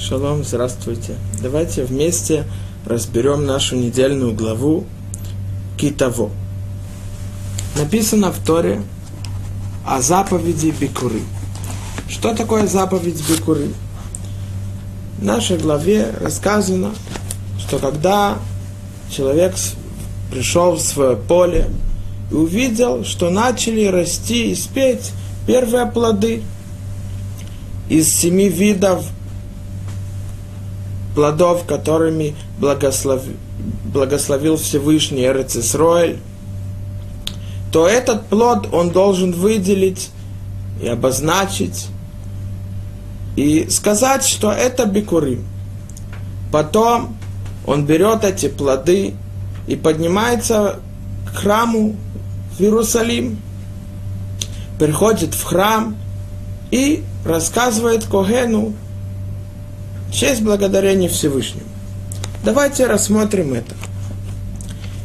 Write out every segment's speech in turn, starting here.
Шалом, здравствуйте. Давайте вместе разберем нашу недельную главу Китаво. Написано в Торе о заповеди Бикуры. Что такое заповедь Бикуры? В нашей главе рассказано, что когда человек пришел в свое поле и увидел, что начали расти и спеть первые плоды из семи видов плодов, которыми благословил, благословил Всевышний Эрцисроэль, то этот плод он должен выделить и обозначить, и сказать, что это бикурим. Потом он берет эти плоды и поднимается к храму в Иерусалим, приходит в храм и рассказывает Когену честь благодарения Всевышнему. Давайте рассмотрим это.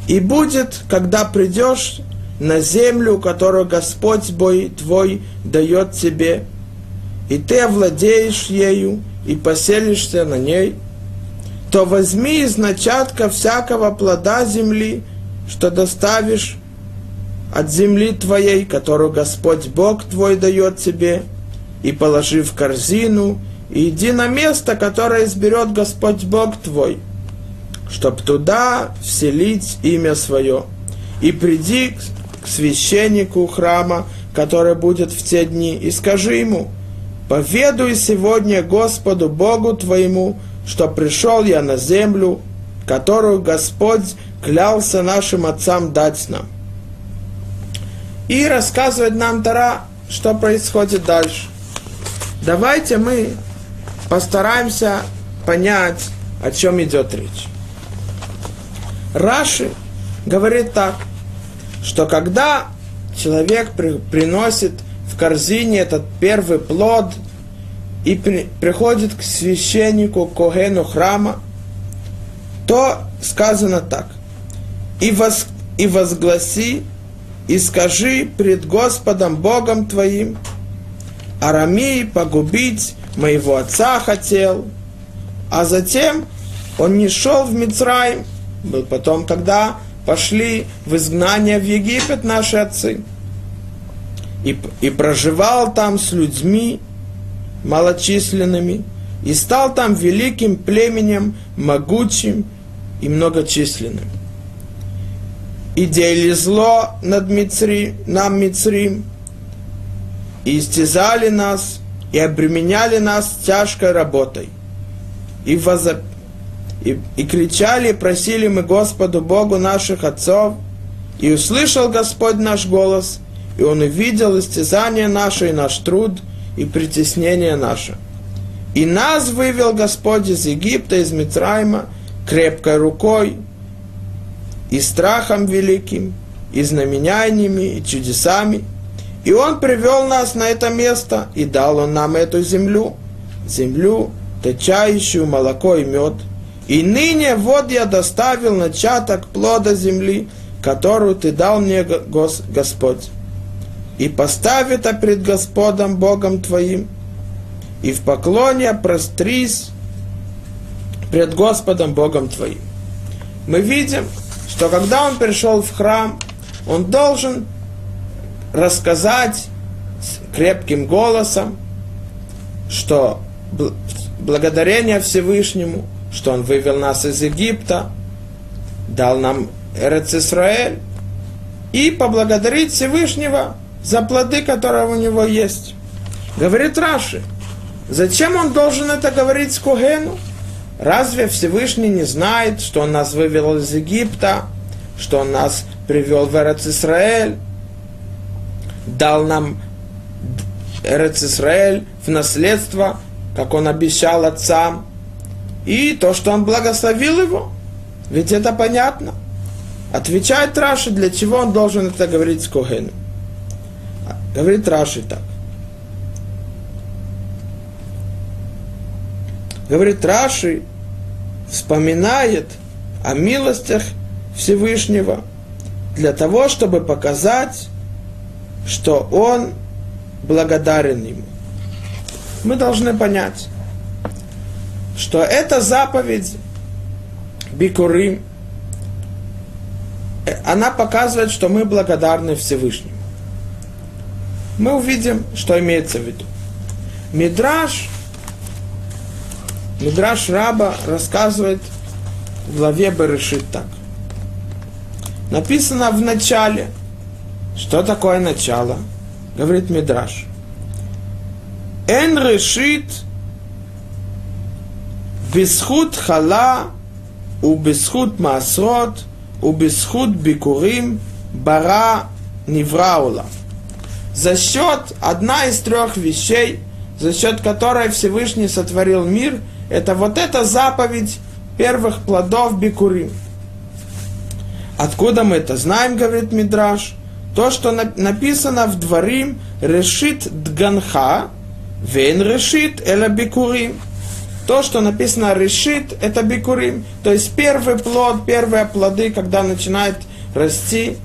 И будет, когда придешь на землю, которую Господь Бой твой дает тебе, и ты овладеешь ею и поселишься на ней, то возьми из начатка всякого плода земли, что доставишь от земли твоей, которую Господь Бог твой дает тебе, и положи в корзину, иди на место, которое изберет Господь Бог твой, чтоб туда вселить имя свое. И приди к священнику храма, который будет в те дни, и скажи ему, «Поведуй сегодня Господу Богу твоему, что пришел я на землю, которую Господь клялся нашим отцам дать нам». И рассказывает нам Тара, что происходит дальше. Давайте мы постараемся понять, о чем идет речь. Раши говорит так, что когда человек при, приносит в корзине этот первый плод и при, приходит к священнику Когену храма, то сказано так. И, воз, и возгласи, и скажи пред Господом Богом твоим, Арамии погубить моего отца хотел, а затем он не шел в Мицраим, был потом, когда пошли в изгнание в Египет наши отцы, и, и проживал там с людьми малочисленными, и стал там великим племенем, могучим и многочисленным. И делили зло над Мицри, нам Мицрим, и истязали нас, и обременяли нас тяжкой работой. И, возоп... и, и кричали, и просили мы Господу Богу наших отцов, и услышал Господь наш голос, и Он увидел истязание наше и наш труд, и притеснение наше. И нас вывел Господь из Египта, из Мицрайма, крепкой рукой, и страхом великим, и знаменяниями, и чудесами – и Он привел нас на это место, и дал Он нам эту землю, землю, течающую молоко и мед. И ныне вот я доставил начаток плода земли, которую Ты дал мне, Господь. И поставь это пред Господом Богом Твоим, и в поклоне прострись пред Господом Богом Твоим. Мы видим, что когда он пришел в храм, он должен рассказать крепким голосом, что благодарение Всевышнему, что Он вывел нас из Египта, дал нам Эрец Исраэль, и поблагодарить Всевышнего за плоды, которые у него есть. Говорит Раши, зачем он должен это говорить с Кугену? Разве Всевышний не знает, что он нас вывел из Египта, что он нас привел в Эрец Исраэль, дал нам Эрец Исраэль в наследство, как он обещал отцам, и то, что он благословил его. Ведь это понятно. Отвечает Раши, для чего он должен это говорить с Когеном. Говорит Раши так. Говорит Раши, вспоминает о милостях Всевышнего для того, чтобы показать, что он благодарен ему. Мы должны понять, что эта заповедь Бикурим, она показывает, что мы благодарны Всевышнему. Мы увидим, что имеется в виду. Мидраш, Мидраш Раба рассказывает в главе Берешит так. Написано в начале. Что такое начало? Говорит Мидраш. Эн решит бисхут хала у бисхут маасрот у бисхут бикурим бара невраула. За счет одна из трех вещей, за счет которой Всевышний сотворил мир, это вот эта заповедь первых плодов бикурим – Откуда мы это знаем, говорит Мидраш? То, что написано в дворим решит дганха, вен решит эла бикурим. То, что написано решит, это бикурим. То есть первый плод, первые плоды, когда начинает расти,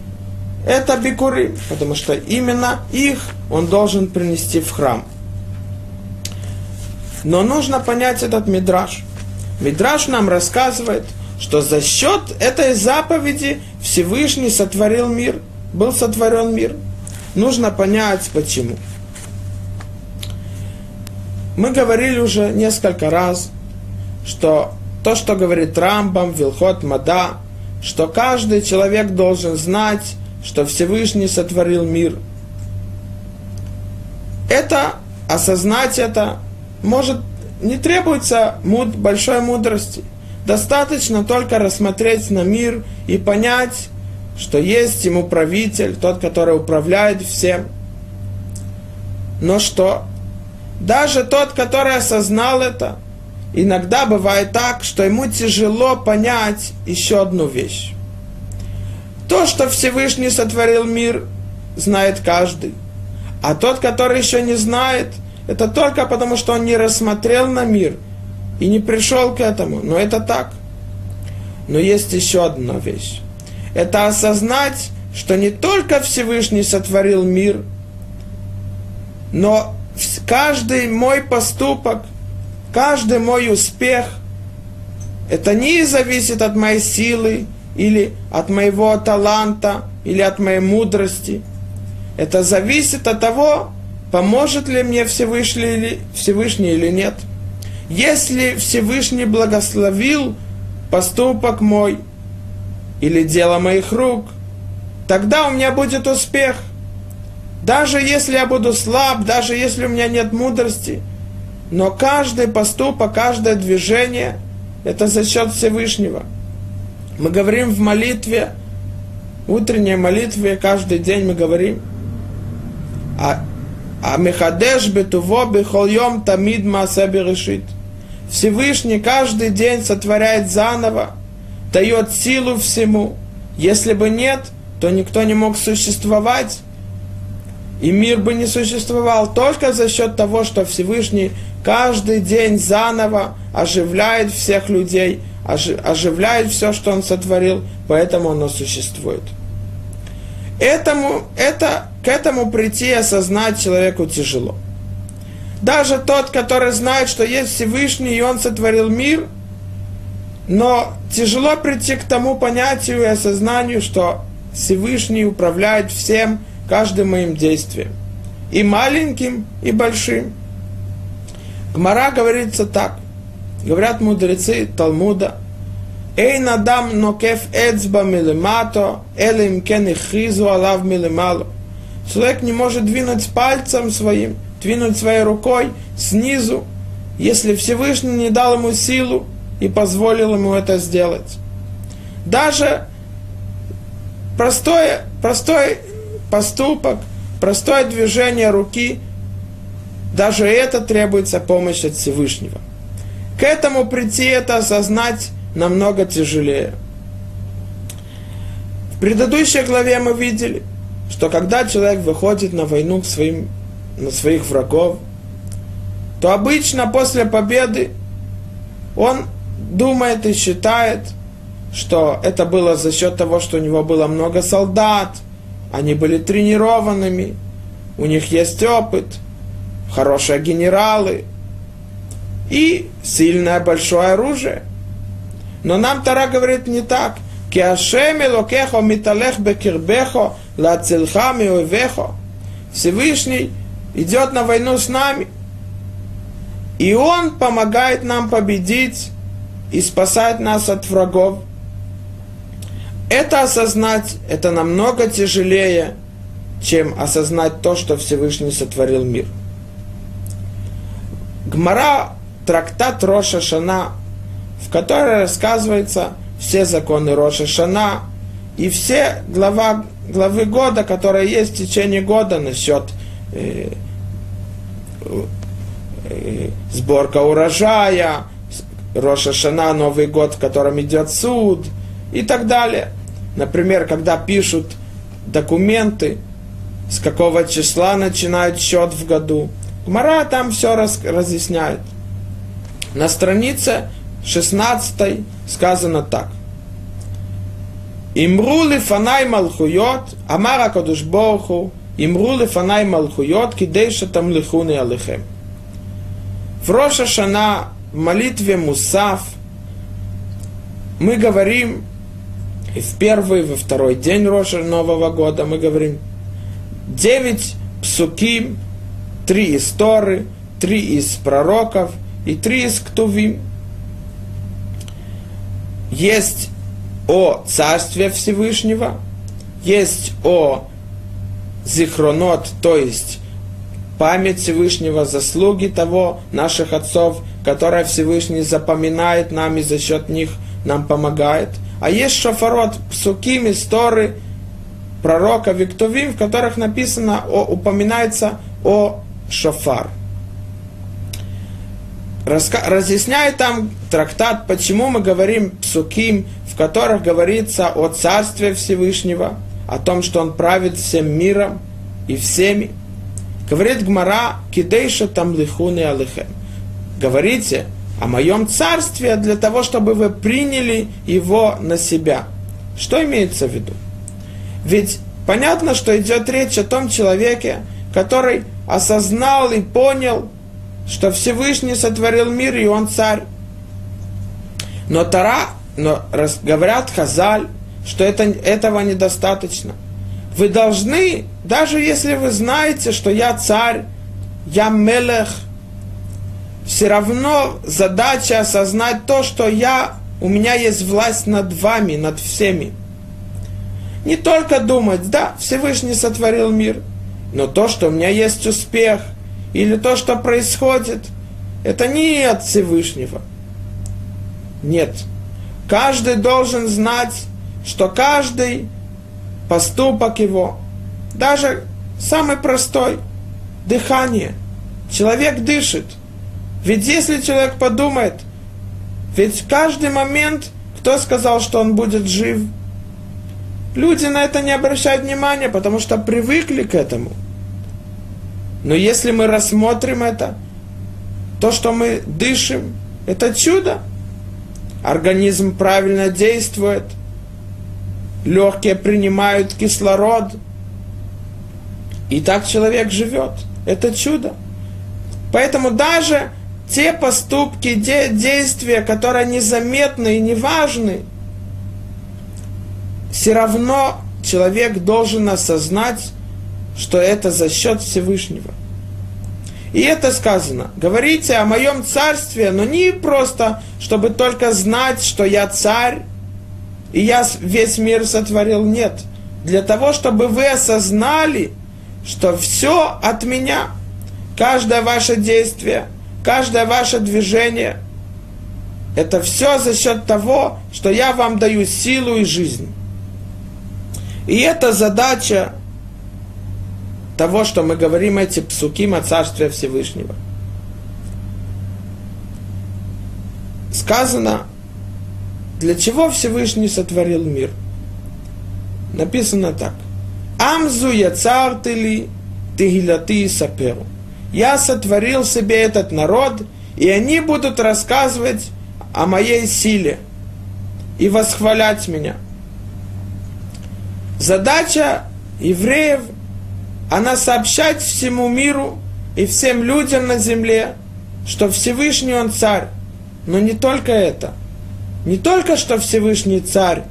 это бикурим, потому что именно их он должен принести в храм. Но нужно понять этот мидраж. Мидраж нам рассказывает – что за счет этой заповеди Всевышний сотворил мир, был сотворен мир. Нужно понять, почему. Мы говорили уже несколько раз, что то, что говорит Рамбам, Вилхот, Мада, что каждый человек должен знать, что Всевышний сотворил мир. Это, осознать это, может, не требуется муд, большой мудрости. Достаточно только рассмотреть на мир и понять, что есть ему правитель, тот, который управляет всем. Но что? Даже тот, который осознал это, иногда бывает так, что ему тяжело понять еще одну вещь. То, что Всевышний сотворил мир, знает каждый. А тот, который еще не знает, это только потому, что он не рассмотрел на мир – и не пришел к этому. Но это так. Но есть еще одна вещь. Это осознать, что не только Всевышний сотворил мир, но каждый мой поступок, каждый мой успех, это не зависит от моей силы, или от моего таланта, или от моей мудрости. Это зависит от того, поможет ли мне Всевышний или, Всевышний или нет – если Всевышний благословил поступок мой или дело моих рук, тогда у меня будет успех. Даже если я буду слаб, даже если у меня нет мудрости, но каждый поступок, каждое движение – это за счет Всевышнего. Мы говорим в молитве, утренней молитве, каждый день мы говорим, а, а Мехадеш бетуво бехол йом тамид маасе решит – Всевышний каждый день сотворяет заново, дает силу всему. Если бы нет, то никто не мог существовать. И мир бы не существовал только за счет того, что Всевышний каждый день заново оживляет всех людей, оживляет все, что он сотворил, поэтому оно существует. Этому, это, к этому прийти и осознать человеку тяжело. Даже тот, который знает, что есть Всевышний, и он сотворил мир, но тяжело прийти к тому понятию и осознанию, что Всевышний управляет всем, каждым моим действием. И маленьким, и большим. Гмара говорится так. Говорят мудрецы Талмуда. Эй надам нокеф эцба милемато, элим кен хизу алав милемало. Человек не может двинуть пальцем своим – двинуть своей рукой снизу, если Всевышний не дал ему силу и позволил ему это сделать. Даже простое, простой поступок, простое движение руки, даже это требуется помощь от Всевышнего. К этому прийти, это осознать намного тяжелее. В предыдущей главе мы видели, что когда человек выходит на войну к своим на своих врагов, то обычно после победы он думает и считает, что это было за счет того, что у него было много солдат, они были тренированными, у них есть опыт, хорошие генералы. и сильное большое оружие. Но нам Тара говорит не так. Всевышний идет на войну с нами. И Он помогает нам победить и спасать нас от врагов. Это осознать, это намного тяжелее, чем осознать то, что Всевышний сотворил мир. Гмара, трактат Роша Шана, в которой рассказывается все законы Роша Шана и все глава, главы года, которые есть в течение года насчет э, э, сборка урожая, Роша Шана, Новый год, в котором идет суд и так далее. Например, когда пишут документы, с какого числа начинают счет в году. Гмара там все раз, разъясняет. На странице 16 сказано так. Имру фанай малхуйот, амара кадуш борху, имру фанай малхуйот, кидейша там лихуны алихем. В Роша Шана, в молитве Мусав, мы говорим, и в первый, во второй день Роша Нового года мы говорим, девять псуким, три из Торы, три из пророков и три из Ктувим. Есть о Царстве Всевышнего, есть о Зихронот, то есть память Всевышнего, заслуги того, наших отцов, которые Всевышний запоминает нам и за счет них нам помогает. А есть шофарот, псуким, истории, пророка Виктовим, в которых написано, о, упоминается о шофар. Раска, разъясняет там трактат, почему мы говорим псуким, в которых говорится о Царстве Всевышнего, о том, что Он правит всем миром и всеми. Говорит Гмара, кидейша там лихуны алихем. Говорите о моем царстве для того, чтобы вы приняли его на себя. Что имеется в виду? Ведь понятно, что идет речь о том человеке, который осознал и понял, что Всевышний сотворил мир, и он царь. Но Тара, но говорят Хазаль, что это, этого недостаточно. Вы должны, даже если вы знаете, что я царь, я мелех, все равно задача осознать то, что я, у меня есть власть над вами, над всеми. Не только думать, да, Всевышний сотворил мир, но то, что у меня есть успех, или то, что происходит, это не от Всевышнего. Нет. Каждый должен знать, что каждый поступок его, даже самый простой, дыхание, человек дышит. Ведь если человек подумает, ведь каждый момент, кто сказал, что он будет жив – Люди на это не обращают внимания, потому что привыкли к этому. Но если мы рассмотрим это, то, что мы дышим, это чудо. Организм правильно действует, легкие принимают кислород, и так человек живет. Это чудо. Поэтому даже те поступки, де, действия, которые незаметны и неважны, все равно человек должен осознать, что это за счет Всевышнего. И это сказано. Говорите о моем царстве, но не просто, чтобы только знать, что я царь, и я весь мир сотворил. Нет. Для того, чтобы вы осознали, что все от меня. Каждое ваше действие, каждое ваше движение, это все за счет того, что я вам даю силу и жизнь. И это задача того, что мы говорим эти псуки о Царстве Всевышнего. Сказано, для чего Всевышний сотворил мир. Написано так. Амзу я цар ты тигилати саперу. Я сотворил себе этот народ, и они будут рассказывать о моей силе и восхвалять меня – Задача евреев, она сообщать всему миру и всем людям на земле что Всевышний он царь, но не только это. Не только, что Всевышний царь,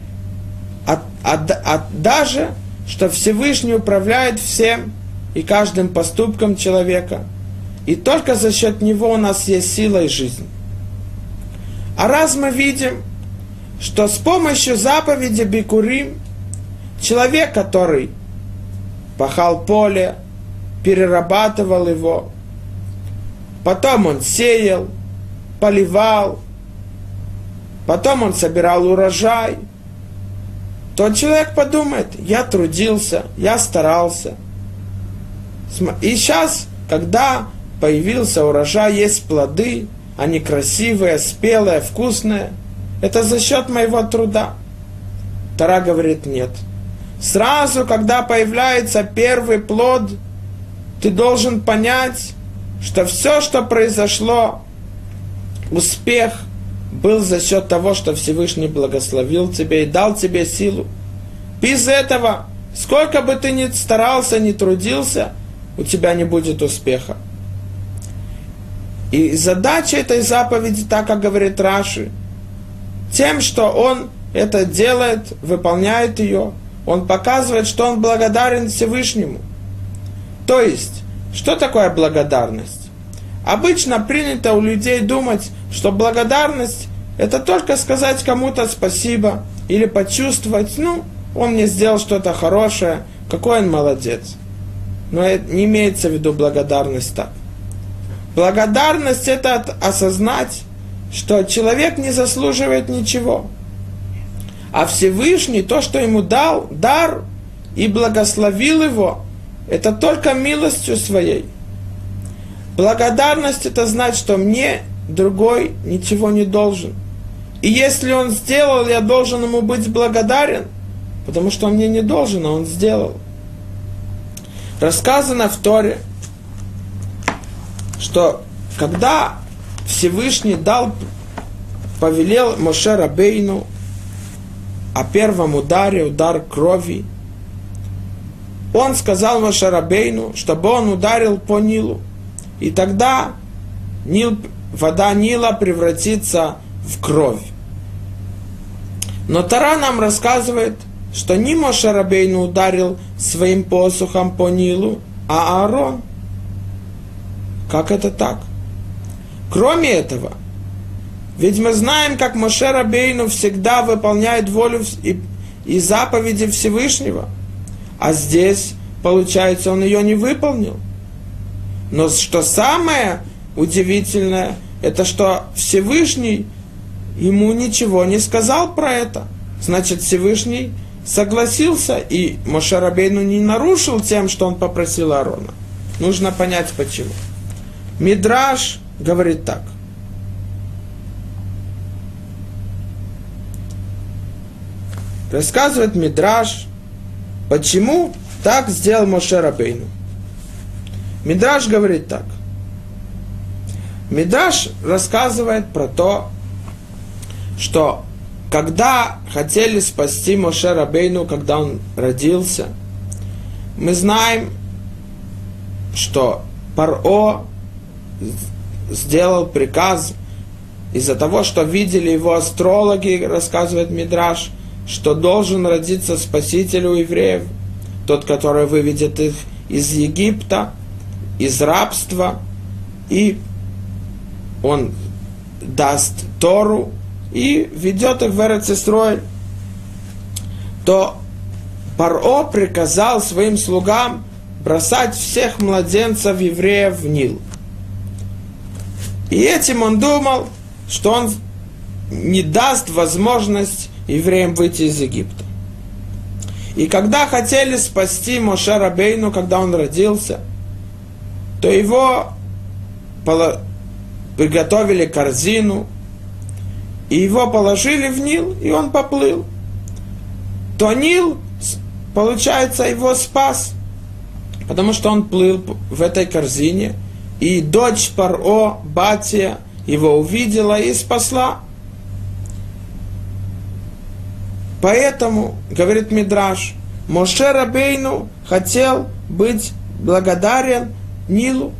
а, а, а даже, что Всевышний управляет всем и каждым поступком человека. И только за счет него у нас есть сила и жизнь. А раз мы видим, что с помощью заповеди Бикурим человек, который пахал поле, перерабатывал его, потом он сеял, поливал, потом он собирал урожай, то человек подумает, я трудился, я старался. И сейчас, когда появился урожай, есть плоды, они красивые, спелые, вкусные, это за счет моего труда. Тара говорит, нет. Сразу, когда появляется первый плод, ты должен понять, что все, что произошло, успех был за счет того, что Всевышний благословил тебе и дал тебе силу. Без этого, сколько бы ты ни старался, ни трудился, у тебя не будет успеха. И задача этой заповеди, так как говорит Раши, тем, что он это делает, выполняет ее, он показывает, что он благодарен Всевышнему. То есть, что такое благодарность? Обычно принято у людей думать, что благодарность это только сказать кому-то спасибо или почувствовать, ну, он мне сделал что-то хорошее, какой он молодец. Но это не имеется в виду благодарность так. Благодарность это осознать, что человек не заслуживает ничего. А Всевышний, то, что ему дал, дар, и благословил его, это только милостью своей. Благодарность это значит, что мне другой ничего не должен. И если он сделал, я должен ему быть благодарен, потому что он мне не должен, а он сделал. Рассказано в Торе, что когда Всевышний дал, повелел Моше Рабейну о первом ударе, удар крови, он сказал Моше Рабейну, чтобы он ударил по Нилу. И тогда Нил, вода Нила превратится в кровь. Но Тара нам рассказывает, что не Моше Рабейну ударил своим посухом по Нилу, а Аарон. Как это так? Кроме этого, ведь мы знаем, как Моше Рабейну всегда выполняет волю и, и заповеди Всевышнего. А здесь, получается, он ее не выполнил. Но что самое удивительное, это что Всевышний ему ничего не сказал про это. Значит, Всевышний согласился, и Моше Рабейну не нарушил тем, что он попросил Аарона. Нужно понять почему. Мидраш говорит так. Рассказывает Мидраш, почему так сделал Моше Рабейну. Мидраш говорит так. Мидраш рассказывает про то, что когда хотели спасти Моше Рабейну, когда он родился, мы знаем, что Паро сделал приказ из-за того, что видели его астрологи, рассказывает Мидраш, что должен родиться спаситель у евреев, тот, который выведет их из Египта, из рабства, и он даст Тору и ведет их в Эрцестрой, то Паро приказал своим слугам бросать всех младенцев евреев в Нил – и этим он думал, что он не даст возможность евреям выйти из Египта. И когда хотели спасти Моше Рабейну, когда он родился, то его приготовили корзину, и его положили в Нил, и он поплыл. То Нил, получается, его спас, потому что он плыл в этой корзине – и дочь Паро, Батия, его увидела и спасла. Поэтому, говорит Мидраш, Моше Рабейну хотел быть благодарен Нилу.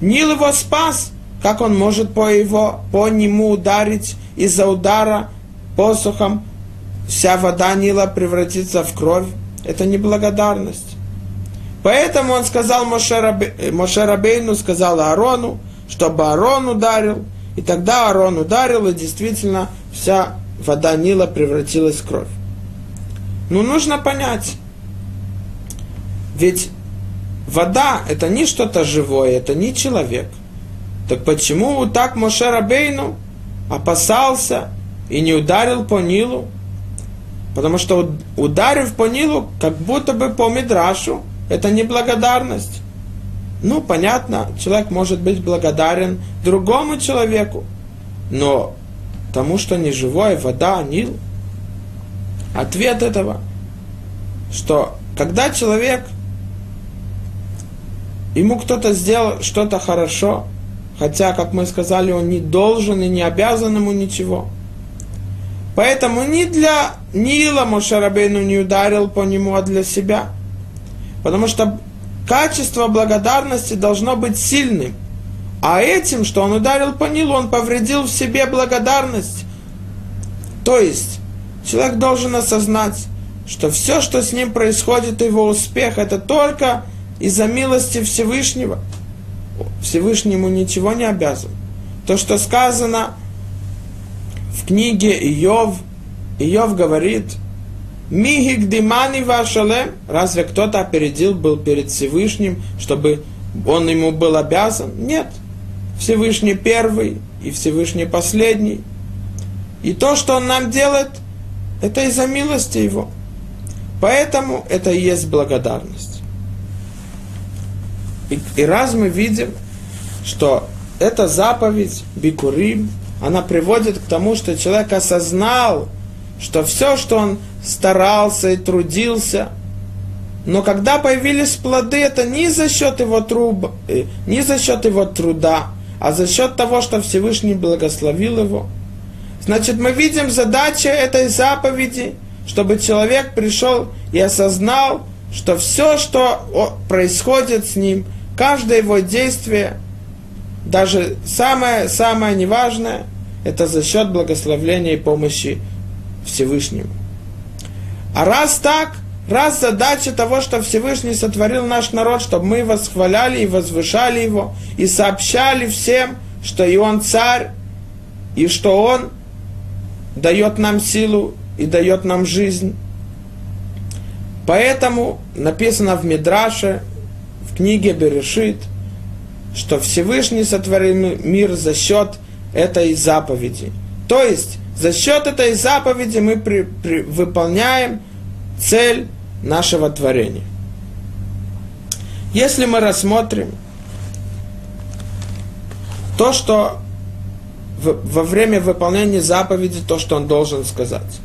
Нил его спас, как он может по, его, по нему ударить из-за удара посохом вся вода Нила превратится в кровь? Это неблагодарность. Поэтому он сказал Моше, Рабе, Моше Рабейну, сказал Аарону, чтобы Аарон ударил. И тогда Аарон ударил, и действительно вся вода Нила превратилась в кровь. Ну, нужно понять. Ведь вода – это не что-то живое, это не человек. Так почему так Моше Рабейну опасался и не ударил по Нилу? Потому что ударив по Нилу, как будто бы по Мидрашу, это не благодарность. Ну, понятно, человек может быть благодарен другому человеку, но тому, что не живое, вода, Нил, ответ этого, что когда человек, ему кто-то сделал что-то хорошо, хотя, как мы сказали, он не должен и не обязан ему ничего. Поэтому ни для Нила Мошарабейну не ударил по нему, а для себя. Потому что качество благодарности должно быть сильным. А этим, что он ударил по Нилу, он повредил в себе благодарность. То есть, человек должен осознать, что все, что с ним происходит, его успех, это только из-за милости Всевышнего. Всевышнему ничего не обязан. То, что сказано в книге Иов, Иов говорит, Мигик димани вашалем, разве кто-то опередил был перед Всевышним, чтобы он ему был обязан? Нет. Всевышний первый и Всевышний последний. И то, что он нам делает, это из-за милости его. Поэтому это и есть благодарность. И, и раз мы видим, что эта заповедь Бикурим, она приводит к тому, что человек осознал, что все, что он старался и трудился, но когда появились плоды, это не за счет его, труб, э, не за счет его труда, а за счет того, что Всевышний благословил его. Значит, мы видим задача этой заповеди, чтобы человек пришел и осознал, что все, что происходит с ним, каждое его действие, даже самое-самое неважное, это за счет благословления и помощи Всевышнему. А раз так, раз задача того, что Всевышний сотворил наш народ, чтобы мы восхваляли и возвышали его, и сообщали всем, что и он царь, и что он дает нам силу и дает нам жизнь. Поэтому написано в Мидраше, в книге Берешит, что Всевышний сотворил мир за счет этой заповеди. То есть, за счет этой заповеди мы при, при, выполняем цель нашего творения. Если мы рассмотрим то, что во время выполнения заповеди, то, что он должен сказать.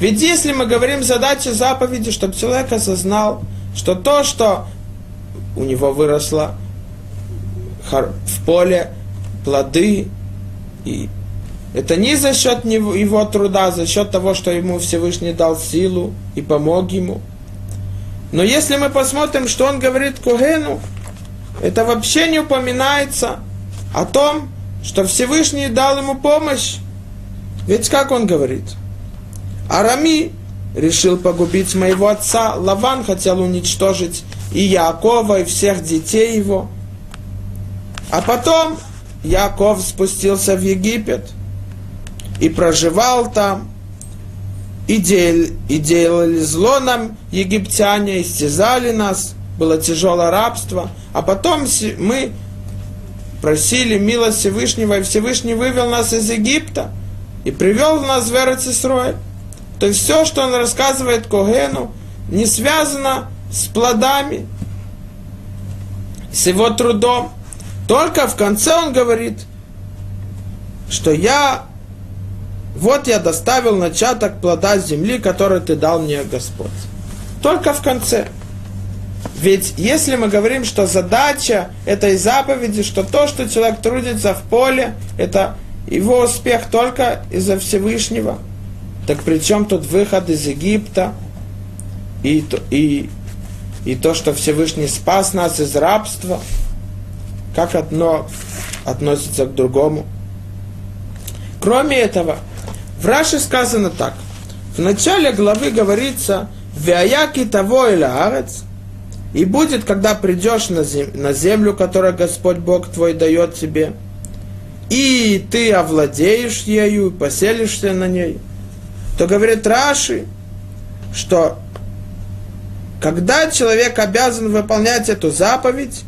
Ведь если мы говорим задача заповеди, чтобы человек осознал, что то, что у него выросло в поле плоды, и это не за счет его труда, а за счет того, что ему Всевышний дал силу и помог ему. Но если мы посмотрим, что он говорит Кугену, это вообще не упоминается о том, что Всевышний дал ему помощь. Ведь как он говорит? Арами решил погубить моего отца, Лаван хотел уничтожить и Якова, и всех детей его. А потом Яков спустился в Египет и проживал там, и, дел, и делали зло нам египтяне, истязали нас, было тяжелое рабство, а потом мы просили милость Всевышнего, и Всевышний вывел нас из Египта и привел нас в Эрцисрой. То есть все, что он рассказывает Когену, не связано с плодами, с его трудом. Только в конце он говорит, что я, вот я доставил начаток плода земли, который ты дал мне, Господь. Только в конце. Ведь если мы говорим, что задача этой заповеди, что то, что человек трудится в поле, это его успех только из-за Всевышнего, так при чем тут выход из Египта и, и, и то, что Всевышний спас нас из рабства – как одно относится к другому. Кроме этого, в Раше сказано так. В начале главы говорится «Вяяки того или арец» И будет, когда придешь на, зем, на землю, которую Господь Бог твой дает тебе, и ты овладеешь ею, поселишься на ней, то говорит Раши, что когда человек обязан выполнять эту заповедь,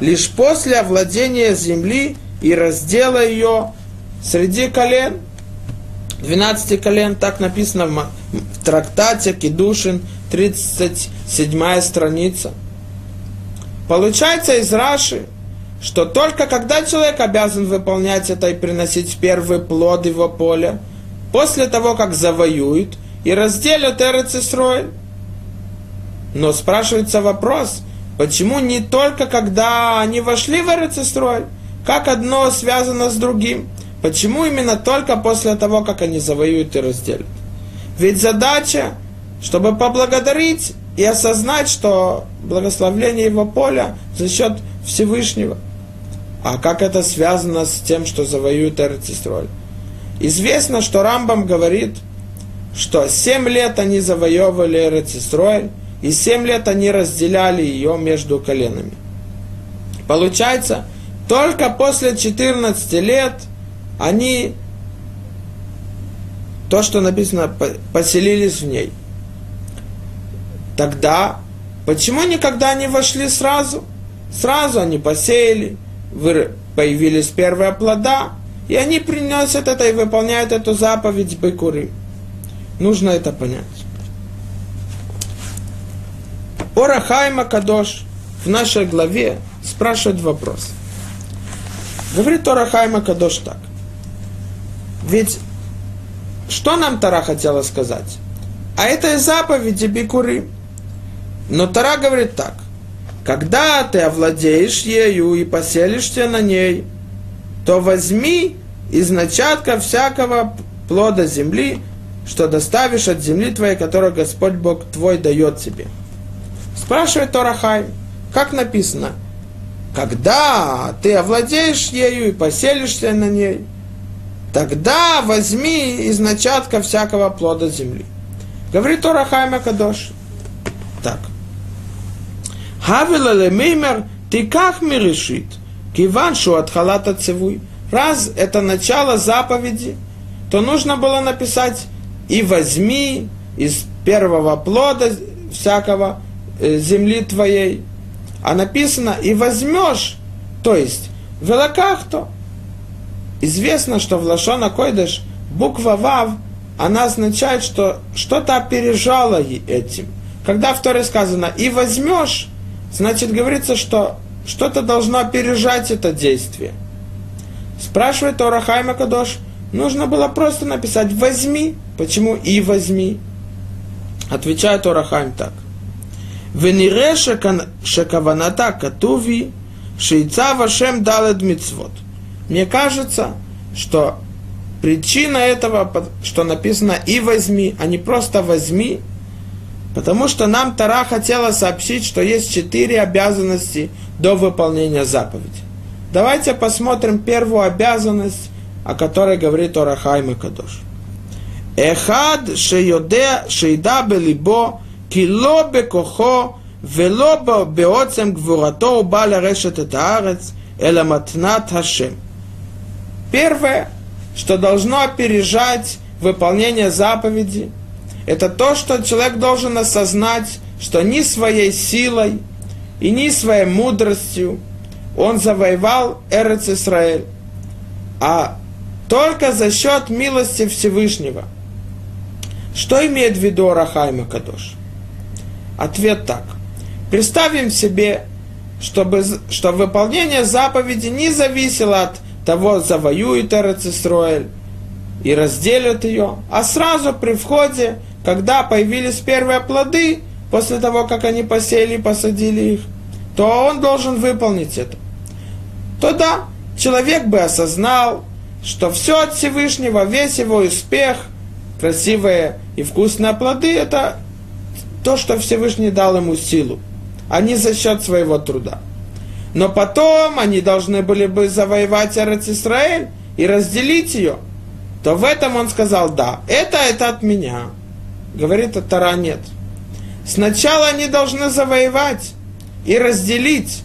лишь после овладения земли и раздела ее среди колен, 12 колен, так написано в, трактате Кедушин, 37 страница. Получается из Раши, что только когда человек обязан выполнять это и приносить первый плод его поля, после того, как завоюют и разделят Эрицисроэль. Но спрашивается вопрос, почему не только когда они вошли в Эрицисроэль, как одно связано с другим? Почему именно только после того, как они завоюют и разделят? Ведь задача, чтобы поблагодарить и осознать, что благословление его поля за счет Всевышнего. А как это связано с тем, что завоюют Эрцистроль? Известно, что Рамбам говорит, что семь лет они завоевывали Эрцистроль, и семь лет они разделяли ее между коленами. Получается, только после 14 лет они, то, что написано, поселились в ней – Тогда почему никогда не вошли сразу? Сразу они посеяли, появились первые плода, и они приносят это и выполняют эту заповедь Бекуры. Нужно это понять. Орахайма Кадош в нашей главе спрашивает вопрос. Говорит Орахайма Кадош так. Ведь что нам Тара хотела сказать? А это и заповеди Бикуры. Но Тара говорит так. Когда ты овладеешь ею и поселишься на ней, то возьми из начатка всякого плода земли, что доставишь от земли твоей, которую Господь Бог твой дает тебе. Спрашивает Торахай, как написано, когда ты овладеешь ею и поселишься на ней, тогда возьми из начатка всякого плода земли. Говорит Торахай Макадош. Так. Хавила лемеймер тиках мирешит, киван шу от халата цевуй. Раз это начало заповеди, то нужно было написать и возьми из первого плода всякого э, земли твоей. А написано и возьмешь, то есть в велакахто. Известно, что в Лашона Койдыш буква Вав, она означает, что что-то опережало этим. Когда в Торе сказано «и возьмешь», значит говорится, что что-то должно опережать это действие. Спрашивает Тора Хайма Кадош, нужно было просто написать «возьми». Почему «и возьми»? Отвечает Тора Хайм так. Венире шекаваната катуви шейца вашем далед мицвод. Мне кажется, что причина этого, что написано «и возьми», а не просто «возьми», Потому что нам Тара хотела сообщить, что есть четыре обязанности до выполнения заповеди. Давайте посмотрим первую обязанность, о которой говорит Орахайм и Кадош. Эхад шейоде шейда белибо кило бекохо вело беоцем гвурато уба ларешет это арец эла матнат хашем. Первое, что должно опережать выполнение заповеди – это то, что человек должен осознать, что ни своей силой и ни своей мудростью он завоевал Эрец Исраэль, а только за счет милости Всевышнего. Что имеет в виду Рахайма Кадош? Ответ так. Представим себе, чтобы, что выполнение заповеди не зависело от того, завоюет Эрец Исраэль и разделят ее, а сразу при входе когда появились первые плоды, после того, как они посеяли и посадили их, то он должен выполнить это. То да, человек бы осознал, что все от Всевышнего, весь его успех, красивые и вкусные плоды, это то, что Всевышний дал ему силу, а не за счет своего труда. Но потом они должны были бы завоевать Израиль и разделить ее. То в этом он сказал, да, это, это от меня. Говорит, от Тара нет. Сначала они должны завоевать и разделить,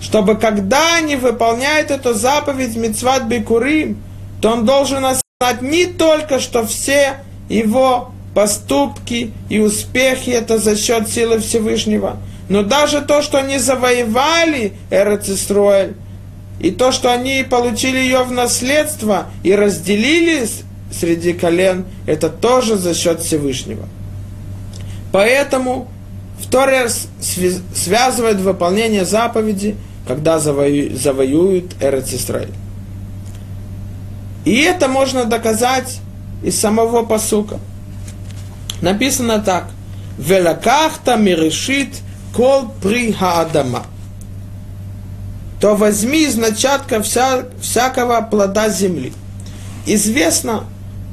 чтобы когда они выполняют эту заповедь Мицват Бикурим, то он должен осознать не только, что все его поступки и успехи это за счет силы Всевышнего, но даже то, что они завоевали Эрцисроэль, и то, что они получили ее в наследство и разделили среди колен, это тоже за счет Всевышнего. Поэтому Второе связывает выполнение заповеди, когда завою, завоюют Эрец. И это можно доказать из самого посука. Написано так. Велакахта мирешит кол при хаадама. То возьми из начатка вся, всякого плода земли. Известно,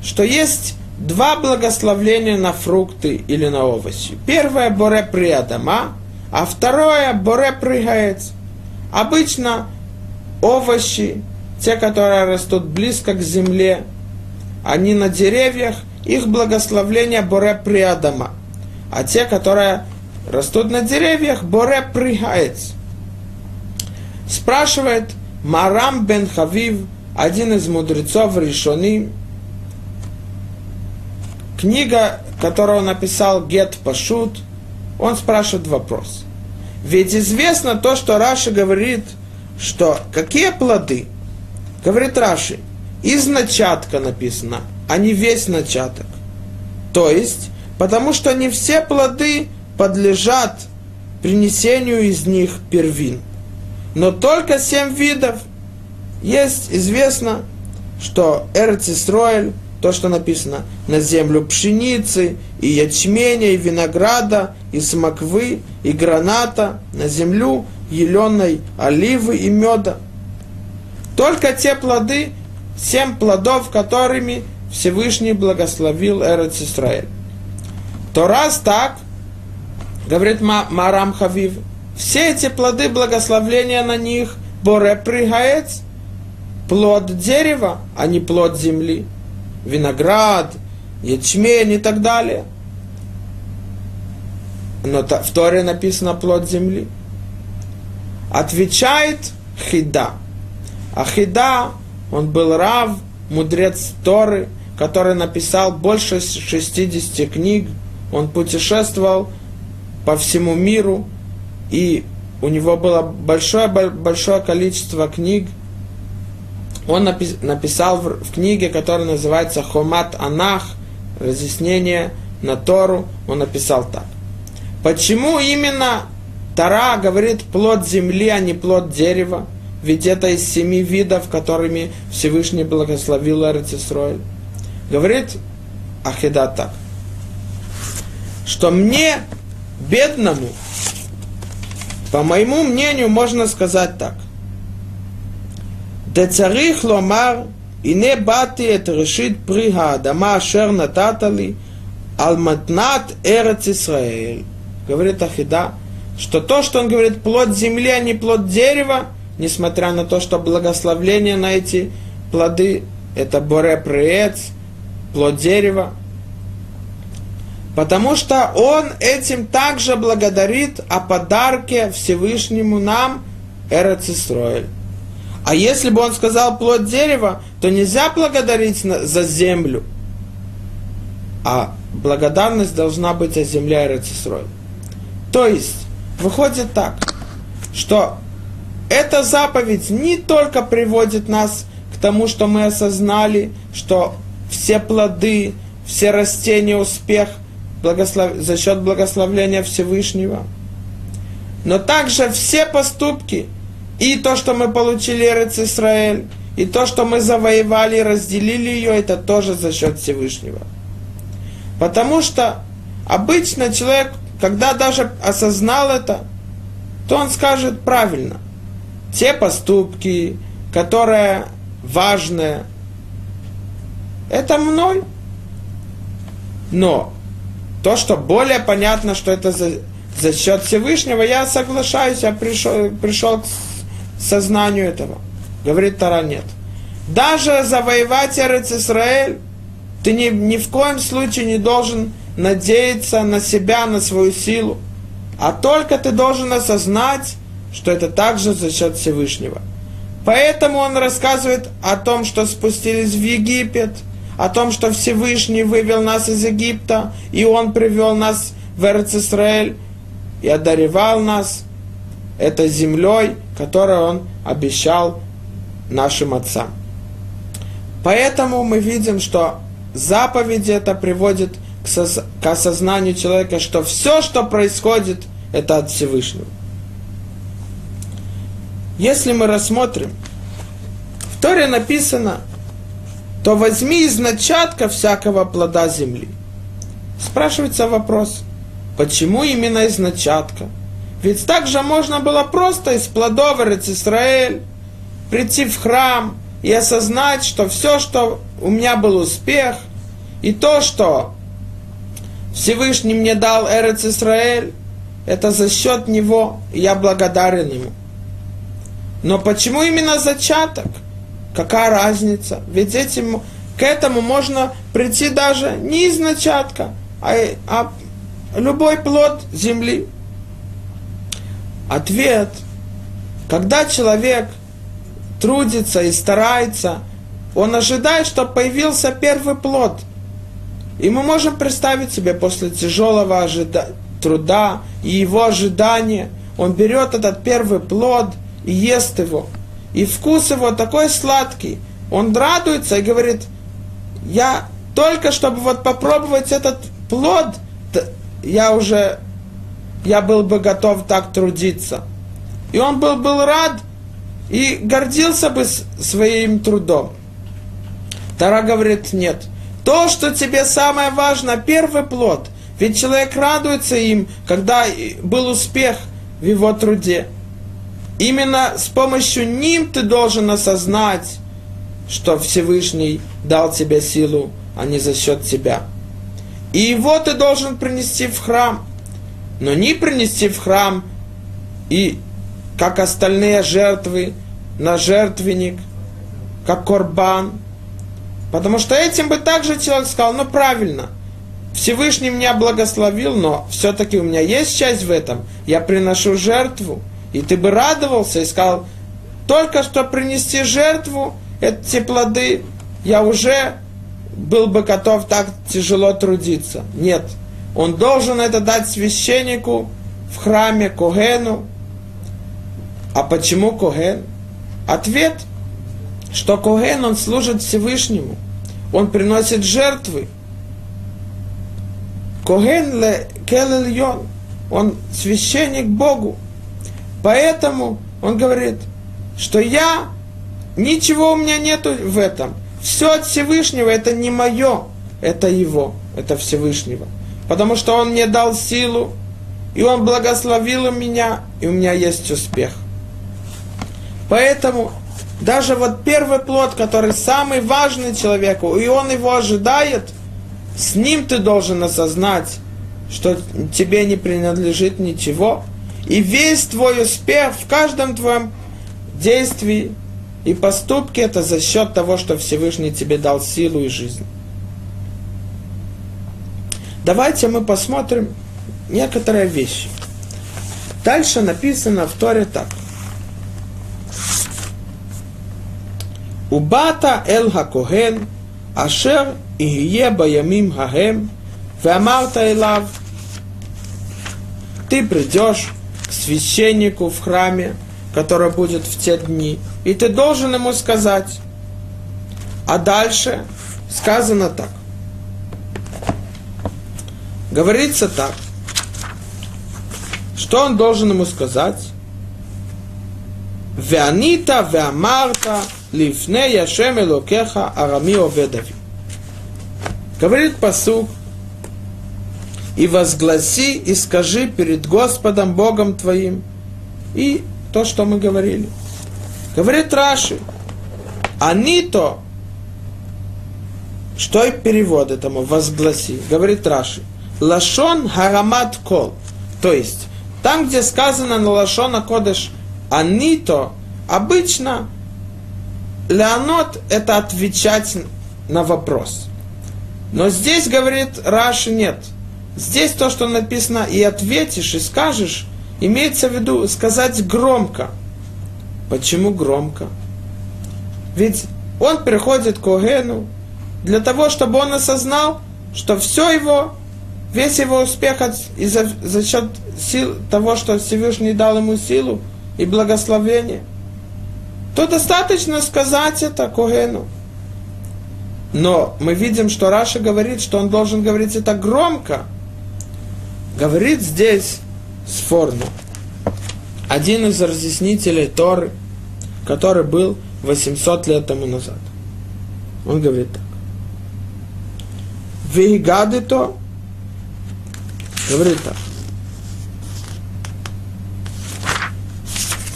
что есть два благословления на фрукты или на овощи. Первое – боре приадама, а второе – боре прыгаец. Обычно овощи, те, которые растут близко к земле, они на деревьях, их благословление боре приадама. А те, которые растут на деревьях, боре прыгаец. Спрашивает Марам бен Хавив, один из мудрецов решены, книга, которую он написал Гет Пашут, он спрашивает вопрос. Ведь известно то, что Раши говорит, что какие плоды? Говорит Раши, из начатка написано, а не весь начаток. То есть, потому что не все плоды подлежат принесению из них первин. Но только семь видов. Есть известно, что Эрцисроэль то, что написано, на землю пшеницы, и ячменя, и винограда, и смоквы, и граната, на землю еленой оливы и меда. Только те плоды, семь плодов, которыми Всевышний благословил Эрец Исраэль. То раз так, говорит Марам Хавив, все эти плоды благословления на них, боре прыгаец, плод дерева, а не плод земли виноград, ячмень и так далее. Но в Торе написано плод земли. Отвечает Хида. А Хида, он был рав, мудрец Торы, который написал больше 60 книг. Он путешествовал по всему миру, и у него было большое, большое количество книг – он написал в, книге, которая называется Хомат Анах, разъяснение на Тору, он написал так. Почему именно Тара говорит плод земли, а не плод дерева? Ведь это из семи видов, которыми Всевышний благословил Эрцисроиль. Говорит Ахида так, что мне, бедному, по моему мнению, можно сказать так. "Де царих ломар и не бати это решит прига дома шер нататали алматнат эрец Исраэль. Говорит Ахида, что то, что он говорит, плод земли, а не плод дерева, несмотря на то, что благословление на эти плоды, это боре приец, плод дерева, потому что он этим также благодарит о подарке Всевышнему нам, Эрец Исроэль. А если бы он сказал плод дерева, то нельзя благодарить за землю. А благодарность должна быть о земле Эрцисрой. То есть, выходит так, что эта заповедь не только приводит нас к тому, что мы осознали, что все плоды, все растения, успех благослов... за счет благословления Всевышнего, но также все поступки – и то, что мы получили Эрец Исраэль, и то, что мы завоевали и разделили ее, это тоже за счет Всевышнего. Потому что обычно человек, когда даже осознал это, то он скажет правильно. Те поступки, которые важные, это мной. Но то, что более понятно, что это за, за счет Всевышнего, я соглашаюсь, я пришел, пришел к сознанию этого. Говорит Тара, нет. Даже завоевать Эрец Исраэль, ты ни, ни в коем случае не должен надеяться на себя, на свою силу, а только ты должен осознать, что это также за счет Всевышнего. Поэтому он рассказывает о том, что спустились в Египет, о том, что Всевышний вывел нас из Египта, и он привел нас в Эрцисраэль и одаревал нас этой землей, которую он обещал нашим отцам. Поэтому мы видим, что заповеди это приводит к, сос- к осознанию человека, что все, что происходит, это от Всевышнего. Если мы рассмотрим, в Торе написано, то возьми из начатка всякого плода земли. Спрашивается вопрос, почему именно из начатка? Ведь также можно было просто из плодов Израиль прийти в храм и осознать, что все, что у меня был успех, и то, что Всевышний мне дал Эрец Исраэль, это за счет него, и я благодарен ему. Но почему именно зачаток? Какая разница? Ведь этим, к этому можно прийти даже не из начатка, а, а любой плод земли. Ответ. Когда человек трудится и старается, он ожидает, что появился первый плод. И мы можем представить себе после тяжелого ожида... труда и его ожидания, он берет этот первый плод – и ест его. И вкус его такой сладкий. Он радуется и говорит, я только чтобы вот попробовать этот плод, я уже, я был бы готов так трудиться. И он был, был рад и гордился бы своим трудом. Тара говорит, нет. То, что тебе самое важное, первый плод. Ведь человек радуется им, когда был успех в его труде. Именно с помощью ним ты должен осознать, что Всевышний дал тебе силу, а не за счет тебя. И его ты должен принести в храм. Но не принести в храм и как остальные жертвы на жертвенник, как корбан. Потому что этим бы также человек сказал, ну правильно, Всевышний меня благословил, но все-таки у меня есть часть в этом. Я приношу жертву. И ты бы радовался и сказал, только что принести жертву, эти плоды, я уже был бы готов так тяжело трудиться. Нет, он должен это дать священнику в храме Когену. А почему Коген? Ответ, что Коген, он служит Всевышнему. Он приносит жертвы. Коген ле келельон. Он священник Богу. Поэтому он говорит, что я, ничего у меня нету в этом. Все от Всевышнего, это не мое, это его, это Всевышнего. Потому что он мне дал силу, и он благословил меня, и у меня есть успех. Поэтому даже вот первый плод, который самый важный человеку, и он его ожидает, с ним ты должен осознать, что тебе не принадлежит ничего, и весь твой успех в каждом твоем действии и поступке это за счет того, что Всевышний тебе дал силу и жизнь. Давайте мы посмотрим некоторые вещи. Дальше написано в Торе так. Убата эл хакоген, ашер ихие баямим хагем, веамарта элав. Ты придешь священнику в храме, который будет в те дни. И ты должен ему сказать. А дальше сказано так. Говорится так. Что он должен ему сказать? Веанита веамарта лифне яшем арами оведави. Говорит посук, и возгласи и скажи перед Господом Богом твоим. И то, что мы говорили. Говорит Раши, они то, что и перевод этому, возгласи, говорит Раши, Лашон Харамат Кол. То есть, там, где сказано на Лашона Кодыш «они», то обычно Леонот – это отвечать на вопрос. Но здесь, говорит Раши, нет. Здесь то, что написано «и ответишь, и скажешь», имеется в виду сказать громко. Почему громко? Ведь он приходит к Огену для того, чтобы он осознал, что все его, весь его успех от, из-за, за счет сил того, что Всевышний дал ему силу и благословение, то достаточно сказать это Когену. Но мы видим, что Раша говорит, что он должен говорить это громко. Говорит здесь Сфорно, один из разъяснителей Торы, который был 800 лет тому назад. Он говорит так. Вейгады то, говорит так.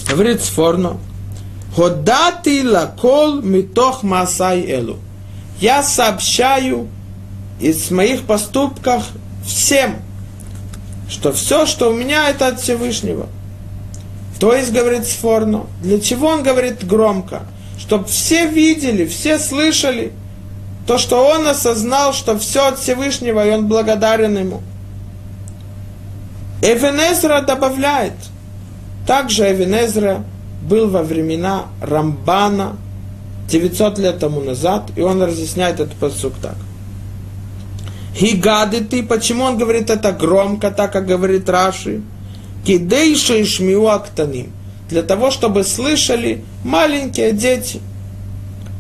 Говорит Сфорно, Ходати лакол митох масай элу. Я сообщаю из моих поступков всем, что все, что у меня, это от Всевышнего. То есть, говорит Сфорно, для чего он говорит громко? Чтобы все видели, все слышали то, что он осознал, что все от Всевышнего, и он благодарен ему. Эвенезра добавляет, также Эвенезра был во времена Рамбана 900 лет тому назад, и он разъясняет этот посук так. Хигады ты, почему он говорит это громко, так как говорит Раши? Кидейша и актаним. Для того, чтобы слышали маленькие дети.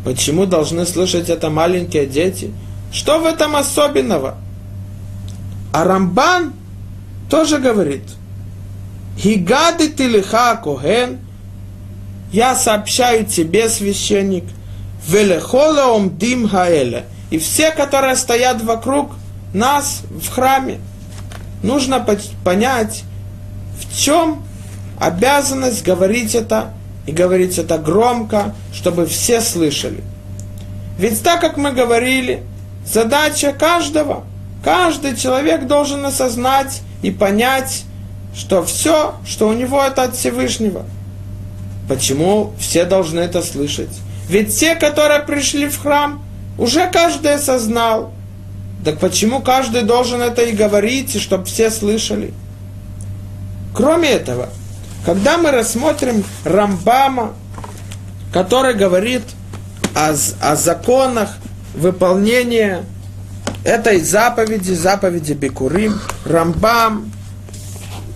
Почему должны слышать это маленькие дети? Что в этом особенного? А Рамбан тоже говорит, Хигады ты лиха коген, я сообщаю тебе, священник, велехола омдим хаэля, и все, которые стоят вокруг нас в храме, нужно понять, в чем обязанность говорить это и говорить это громко, чтобы все слышали. Ведь так как мы говорили, задача каждого, каждый человек должен осознать и понять, что все, что у него это от Всевышнего. Почему все должны это слышать? Ведь те, которые пришли в храм, уже каждый осознал. Так почему каждый должен это и говорить, чтобы все слышали? Кроме этого, когда мы рассмотрим Рамбама, который говорит о, о законах выполнения этой заповеди, заповеди Бикурим, Рамбам,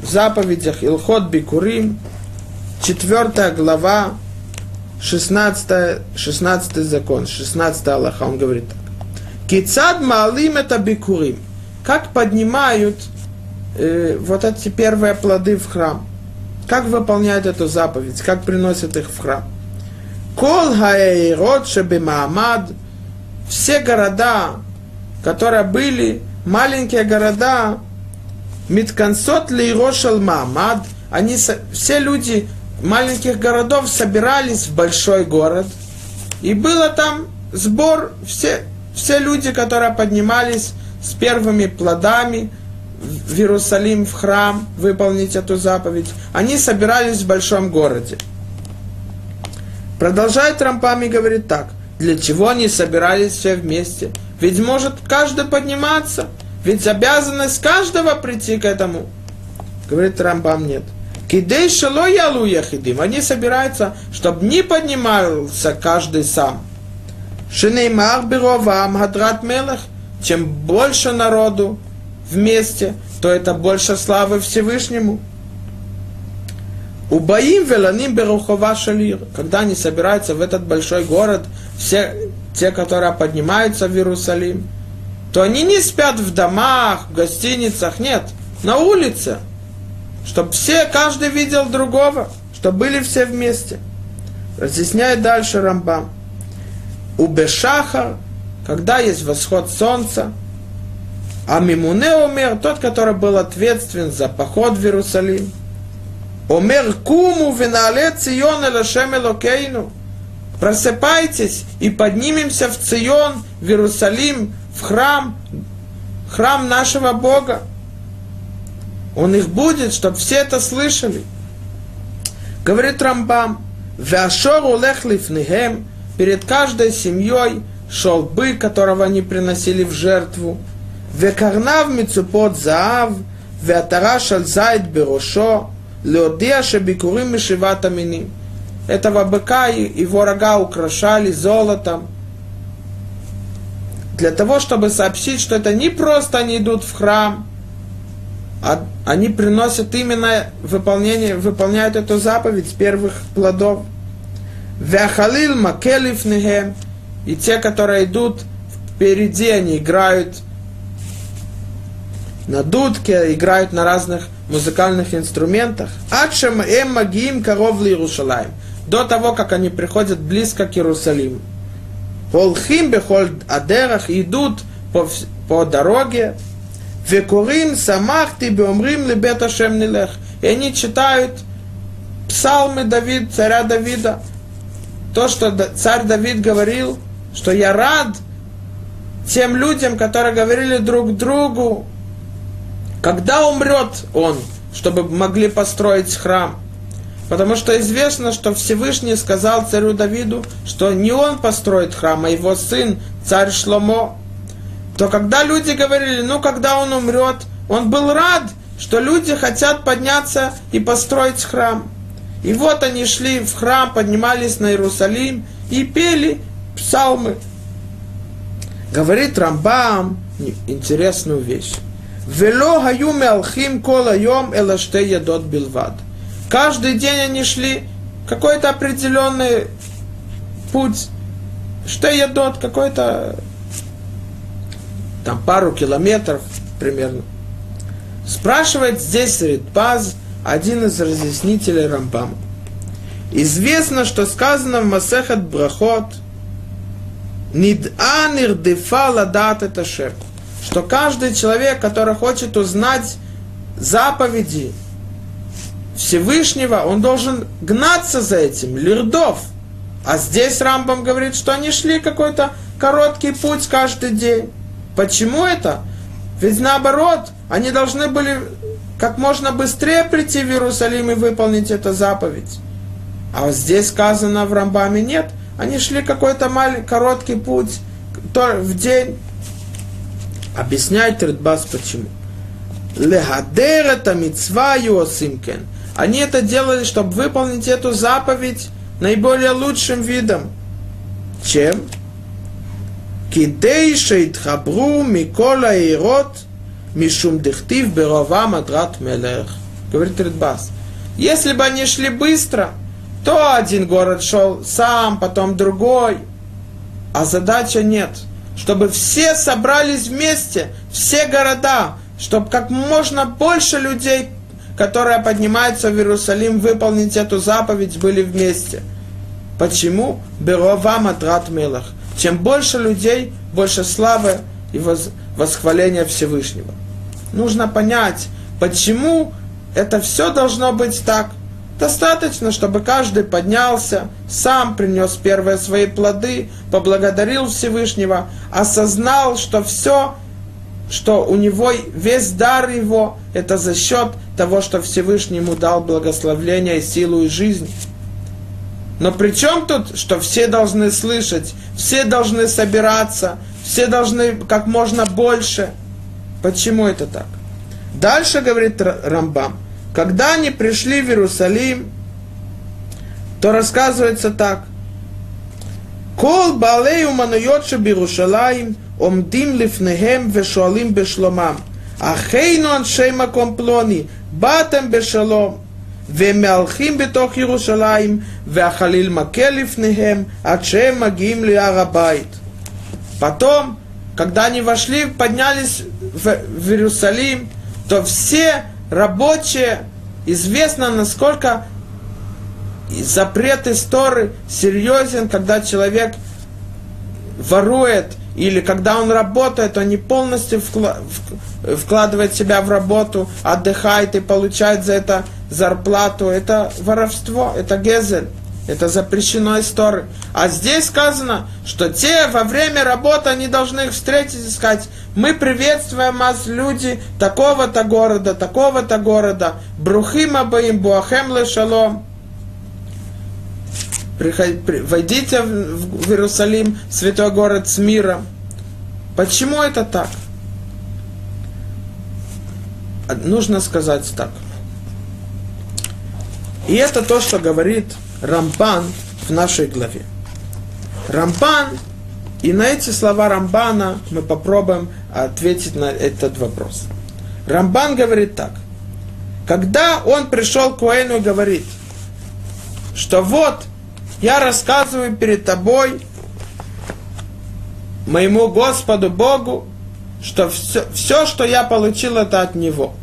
в заповедях Илхот Бикурим, 4 глава, 16, 16 закон, 16 Аллаха, он говорит. Кицад малим это бикурим. Как поднимают э, вот эти первые плоды в храм. Как выполняют эту заповедь, как приносят их в храм. Кол хаэйрот Маамад, все города, которые были, маленькие города, Миткансот лейрошал Маамад, они, все люди маленьких городов собирались в большой город, и было там сбор, все, все люди, которые поднимались с первыми плодами, в Иерусалим, в храм, выполнить эту заповедь, они собирались в большом городе. Продолжает Рампами говорит так, для чего они собирались все вместе? Ведь может каждый подниматься, ведь обязанность каждого прийти к этому. Говорит Рамбам, нет. Кидей шело ялу яхидим. Они собираются, чтобы не поднимался каждый сам. Шинеймар бировам хадрат мелех. Чем больше народу, вместе, то это больше славы Всевышнему. Убаим веланим берухова шалир. Когда они собираются в этот большой город, все те, которые поднимаются в Иерусалим, то они не спят в домах, в гостиницах, нет, на улице, чтобы все, каждый видел другого, чтобы были все вместе. Разъясняет дальше Рамбам. У Бешаха, когда есть восход солнца, а Мимуне умер, тот, который был ответственен за поход в Иерусалим. Умер куму винале цион элашем элокейну. Просыпайтесь и поднимемся в Цион, в Иерусалим, в храм, храм нашего Бога. Он их будет, чтобы все это слышали. Говорит Рамбам, «Вяшор улех лифнихем» перед каждой семьей шел бык, которого они приносили в жертву. «Векарнав мицупот заав, веатараш аль зайд берошо, леодия шебикурим мишиват аминим». Этого быка и его рога украшали золотом, для того, чтобы сообщить, что это не просто они идут в храм, а они приносят именно выполнение, выполняют эту заповедь первых плодов. Вяхалил макелив нехем, и те, которые идут впереди, они играют на дудке, играют на разных музыкальных инструментах. Ачем эм магиим коров Иерусалим. До того, как они приходят близко к Иерусалиму. Волхим бехоль адерах идут по, по дороге. Векурим самахти беомрим лебет Ашем нилех. И они читают псалмы Давид, царя Давида. То, что царь Давид говорил, что я рад тем людям, которые говорили друг другу, когда умрет он, чтобы могли построить храм. Потому что известно, что Всевышний сказал царю Давиду, что не он построит храм, а его сын, царь Шломо. То когда люди говорили, ну когда он умрет, он был рад, что люди хотят подняться и построить храм. И вот они шли в храм, поднимались на Иерусалим и пели псалмы. Говорит Рамбам интересную вещь. Вело йом элаште ядот билвад. Каждый день они шли какой-то определенный путь. Что едут, какой-то там пару километров примерно. Спрашивает здесь Ритпаз, один из разъяснителей Рамбама. Известно, что сказано в Масехат Брахот, Нид'a нирдефа ладат это что каждый человек, который хочет узнать заповеди Всевышнего, он должен гнаться за этим, лирдов. А здесь Рамбам говорит, что они шли какой-то короткий путь каждый день. Почему это? Ведь наоборот, они должны были как можно быстрее прийти в Иерусалим и выполнить эту заповедь. А вот здесь сказано в Рамбаме нет. Они шли какой-то маленький, короткий путь в день. Объясняет Ридбас почему. Лехадер это митцва юосимкен. Они это делали, чтобы выполнить эту заповедь наиболее лучшим видом. Чем? Кидей шейтхабру микола ирот мишум дехтив берова мадрат мелех. Говорит Ридбас. Если бы они шли быстро, то один город шел сам, потом другой. А задача нет. Чтобы все собрались вместе, все города, чтобы как можно больше людей которые поднимаются в Иерусалим выполнить эту заповедь, были вместе. Почему? Берова матрат мелах. Чем больше людей, больше славы и восхваления Всевышнего. Нужно понять, почему это все должно быть так. Достаточно, чтобы каждый поднялся, сам принес первые свои плоды, поблагодарил Всевышнего, осознал, что все что у него весь дар его, это за счет того, что Всевышний ему дал благословление, силу и жизнь. Но при чем тут, что все должны слышать, все должны собираться, все должны как можно больше? Почему это так? Дальше говорит Рамбам, когда они пришли в Иерусалим, то рассказывается так. Кол балею мануйот Бирушалаим עומדים לפניהם ושואלים בשלומם, אחינו אנשי מקום פלוני, באתם בשלום. והם מהלכים בתוך ירושלים, והחליל מכה לפניהם, עד שהם מגיעים להר הבית. Потом, когда они вошли, поднялись в, в Иерусалим, то все рабочие, известно, насколько запрет истории серьезен, когда человек ворует или когда он работает, он не полностью вкладывает себя в работу, отдыхает и получает за это зарплату. Это воровство, это гезель. Это запрещено из Торы. А здесь сказано, что те во время работы, они должны их встретить и сказать, мы приветствуем вас, люди такого-то города, такого-то города, Брухим Абаим, Буахем Лешалом. Войдите в Иерусалим, святой город с миром. Почему это так? Нужно сказать так. И это то, что говорит Рампан в нашей главе. Рампан, и на эти слова Рамбана мы попробуем ответить на этот вопрос. Рамбан говорит так. Когда он пришел к Уэйну и говорит, что вот, я рассказываю перед тобой, моему Господу Богу, что все, все, что я получил, это от Него.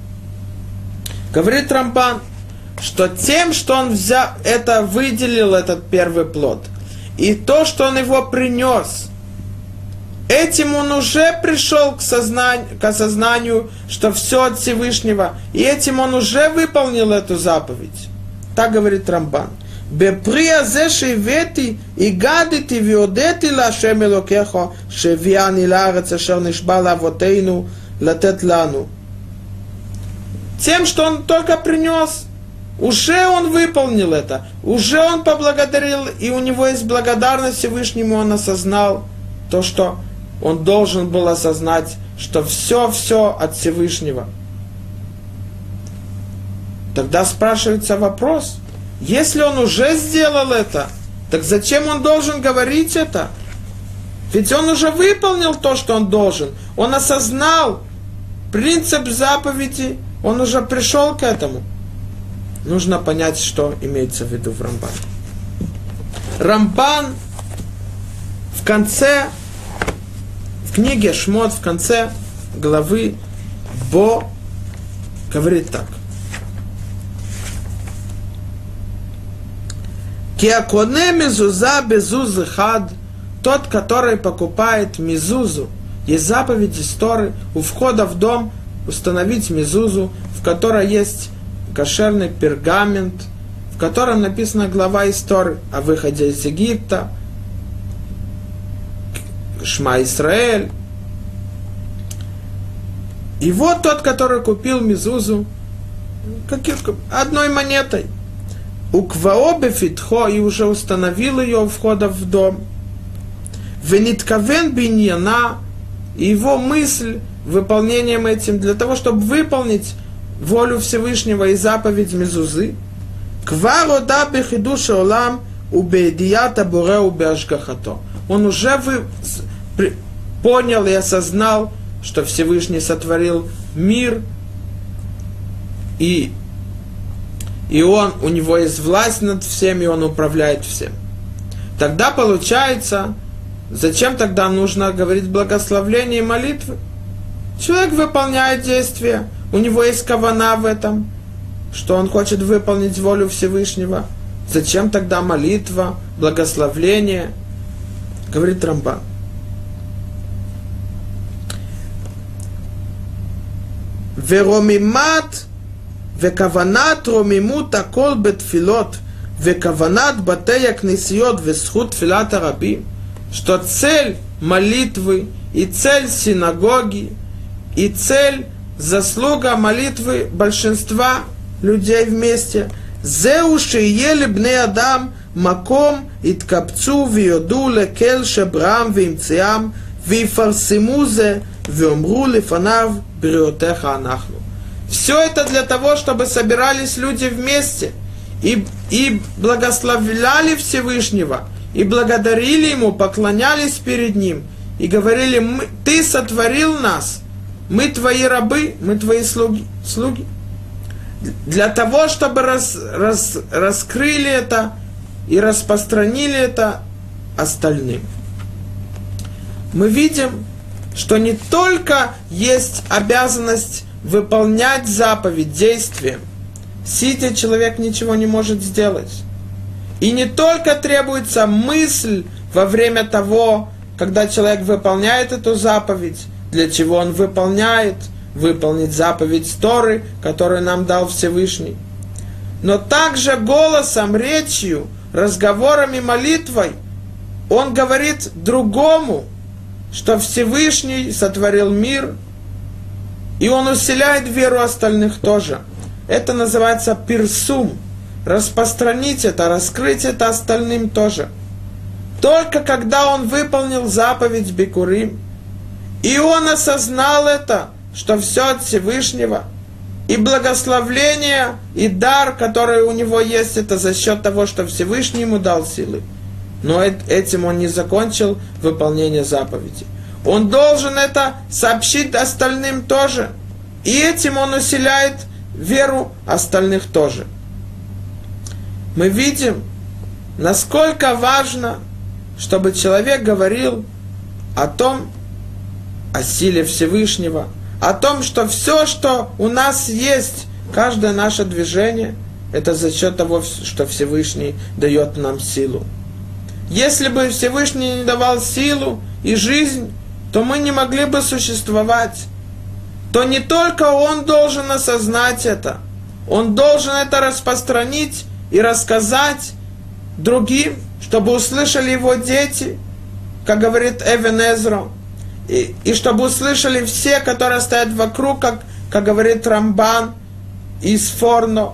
Говорит Рамбан, что тем, что он взял, это выделил этот первый плод, и то, что он его принес, этим он уже пришел к, сознанию, к осознанию, что все от Всевышнего, и этим он уже выполнил эту заповедь. Так говорит Рамбан. Тем, что он только принес – уже он выполнил это, уже он поблагодарил, и у него есть благодарность Всевышнему, он осознал то, что он должен был осознать, что все-все от Всевышнего. Тогда спрашивается вопрос, если он уже сделал это, так зачем он должен говорить это? Ведь он уже выполнил то, что он должен. Он осознал принцип заповеди, он уже пришел к этому нужно понять, что имеется в виду в Рамбане. Рамбан в конце, в книге Шмот, в конце главы Бо говорит так. Киаконе мезуза безузы хад, тот, который покупает мезузу, есть заповедь истории у входа в дом установить мезузу, в которой есть кошерный пергамент, в котором написана глава истории о выходе из Египта, Шма Исраэль. И вот тот, который купил Мизузу одной монетой. У Кваобе Фитхо и уже установил ее у входа в дом. Венитковен Биньяна, его мысль выполнением этим, для того, чтобы выполнить волю Всевышнего и заповедь Мезузы, кварода бехидуша олам убедията буре убежгахато. Он уже вы, при, понял и осознал, что Всевышний сотворил мир, и, и он, у него есть власть над всем, и он управляет всем. Тогда получается, зачем тогда нужно говорить благословление и молитвы? Человек выполняет действия, у него есть кавана в этом, что он хочет выполнить волю Всевышнего. Зачем тогда молитва, благословление? Говорит Рамбан. Веромимат, векаванат ромимут акол бетфилот, векаванат батея кнесиот, весхут филат раби, что цель молитвы и цель синагоги и цель заслуга молитвы большинства людей вместе. Зеуши ели бне Адам маком иткапцу виоду лекел шебрам вимциам вифарсимузе виомру лифанав бриотеха анахну. Все это для того, чтобы собирались люди вместе и, и благословляли Всевышнего, и благодарили Ему, поклонялись перед Ним, и говорили, Ты сотворил нас – мы твои рабы, мы твои слуги. слуги. Для того, чтобы раз, раз, раскрыли это и распространили это остальным. Мы видим, что не только есть обязанность выполнять заповедь действием, сидя человек ничего не может сделать. И не только требуется мысль во время того, когда человек выполняет эту заповедь, для чего он выполняет, выполнить заповедь Торы, которую нам дал Всевышний. Но также голосом, речью разговором и молитвой он говорит другому, что Всевышний сотворил мир, и он усиляет веру остальных тоже. Это называется пирсум. Распространить это, раскрыть это остальным тоже. Только когда он выполнил заповедь Бекурим, и он осознал это, что все от Всевышнего, и благословление, и дар, который у него есть, это за счет того, что Всевышний ему дал силы. Но этим он не закончил выполнение заповеди. Он должен это сообщить остальным тоже. И этим он усиляет веру остальных тоже. Мы видим, насколько важно, чтобы человек говорил о том, о силе Всевышнего, о том, что все, что у нас есть, каждое наше движение, это за счет того, что Всевышний дает нам силу. Если бы Всевышний не давал силу и жизнь, то мы не могли бы существовать. То не только Он должен осознать это, Он должен это распространить и рассказать другим, чтобы услышали его дети, как говорит Эвен Эзро, и, чтобы услышали все, которые стоят вокруг, как, как говорит Рамбан из Форно,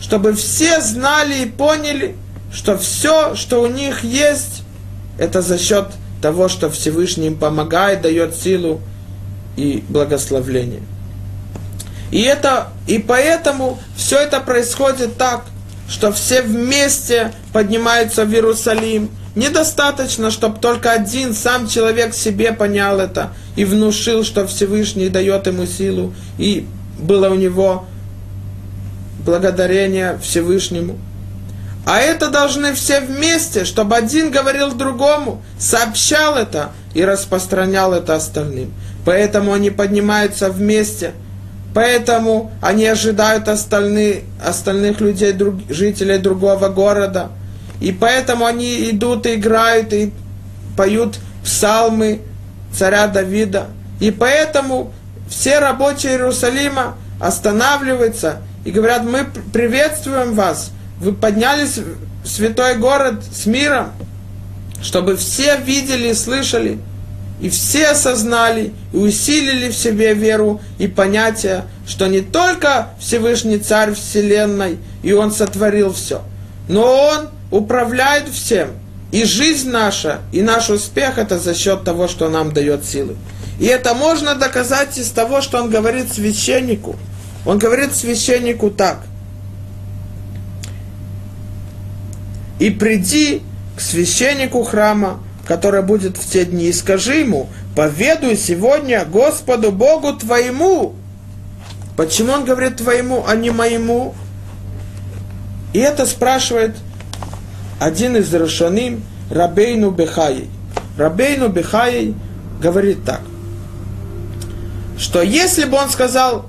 чтобы все знали и поняли, что все, что у них есть, это за счет того, что Всевышний им помогает, дает силу и благословление. И, это, и поэтому все это происходит так, что все вместе поднимаются в Иерусалим. Недостаточно, чтобы только один сам человек себе понял это и внушил, что Всевышний дает ему силу, и было у него благодарение Всевышнему – а это должны все вместе, чтобы один говорил другому, сообщал это и распространял это остальным. Поэтому они поднимаются вместе, поэтому они ожидают остальные, остальных людей, друг, жителей другого города. И поэтому они идут и играют и поют псалмы царя Давида. И поэтому все рабочие Иерусалима останавливаются и говорят, мы приветствуем вас – вы поднялись в святой город с миром, чтобы все видели и слышали, и все осознали и усилили в себе веру и понятие, что не только Всевышний Царь Вселенной, и Он сотворил все, но Он управляет всем. И жизнь наша, и наш успех – это за счет того, что нам дает силы. И это можно доказать из того, что он говорит священнику. Он говорит священнику так. и приди к священнику храма, который будет в те дни, и скажи ему, поведуй сегодня Господу Богу твоему. Почему он говорит твоему, а не моему? И это спрашивает один из Рошаним, Рабейну Бехаей. Рабейну Бехаей говорит так, что если бы он сказал,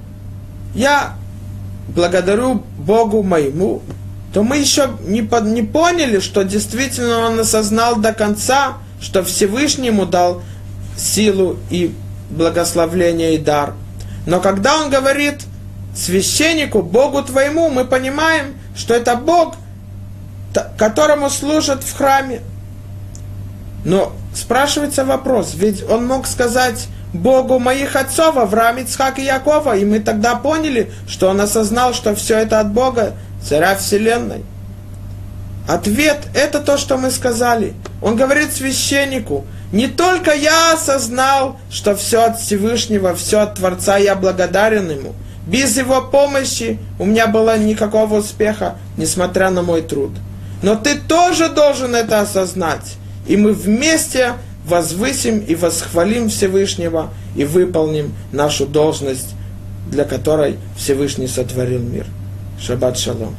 я благодарю Богу моему, то мы еще не, под, не поняли, что действительно он осознал до конца, что Всевышнему дал силу и благословление и дар. Но когда он говорит священнику, Богу твоему, мы понимаем, что это Бог, которому служат в храме. Но спрашивается вопрос, ведь он мог сказать Богу моих отцов, Авраам, Ицхак и Якова, и мы тогда поняли, что он осознал, что все это от Бога, царя Вселенной? Ответ – это то, что мы сказали. Он говорит священнику, не только я осознал, что все от Всевышнего, все от Творца, я благодарен Ему. Без Его помощи у меня было никакого успеха, несмотря на мой труд. Но ты тоже должен это осознать. И мы вместе возвысим и восхвалим Всевышнего и выполним нашу должность, для которой Всевышний сотворил мир. Шаббат шалом.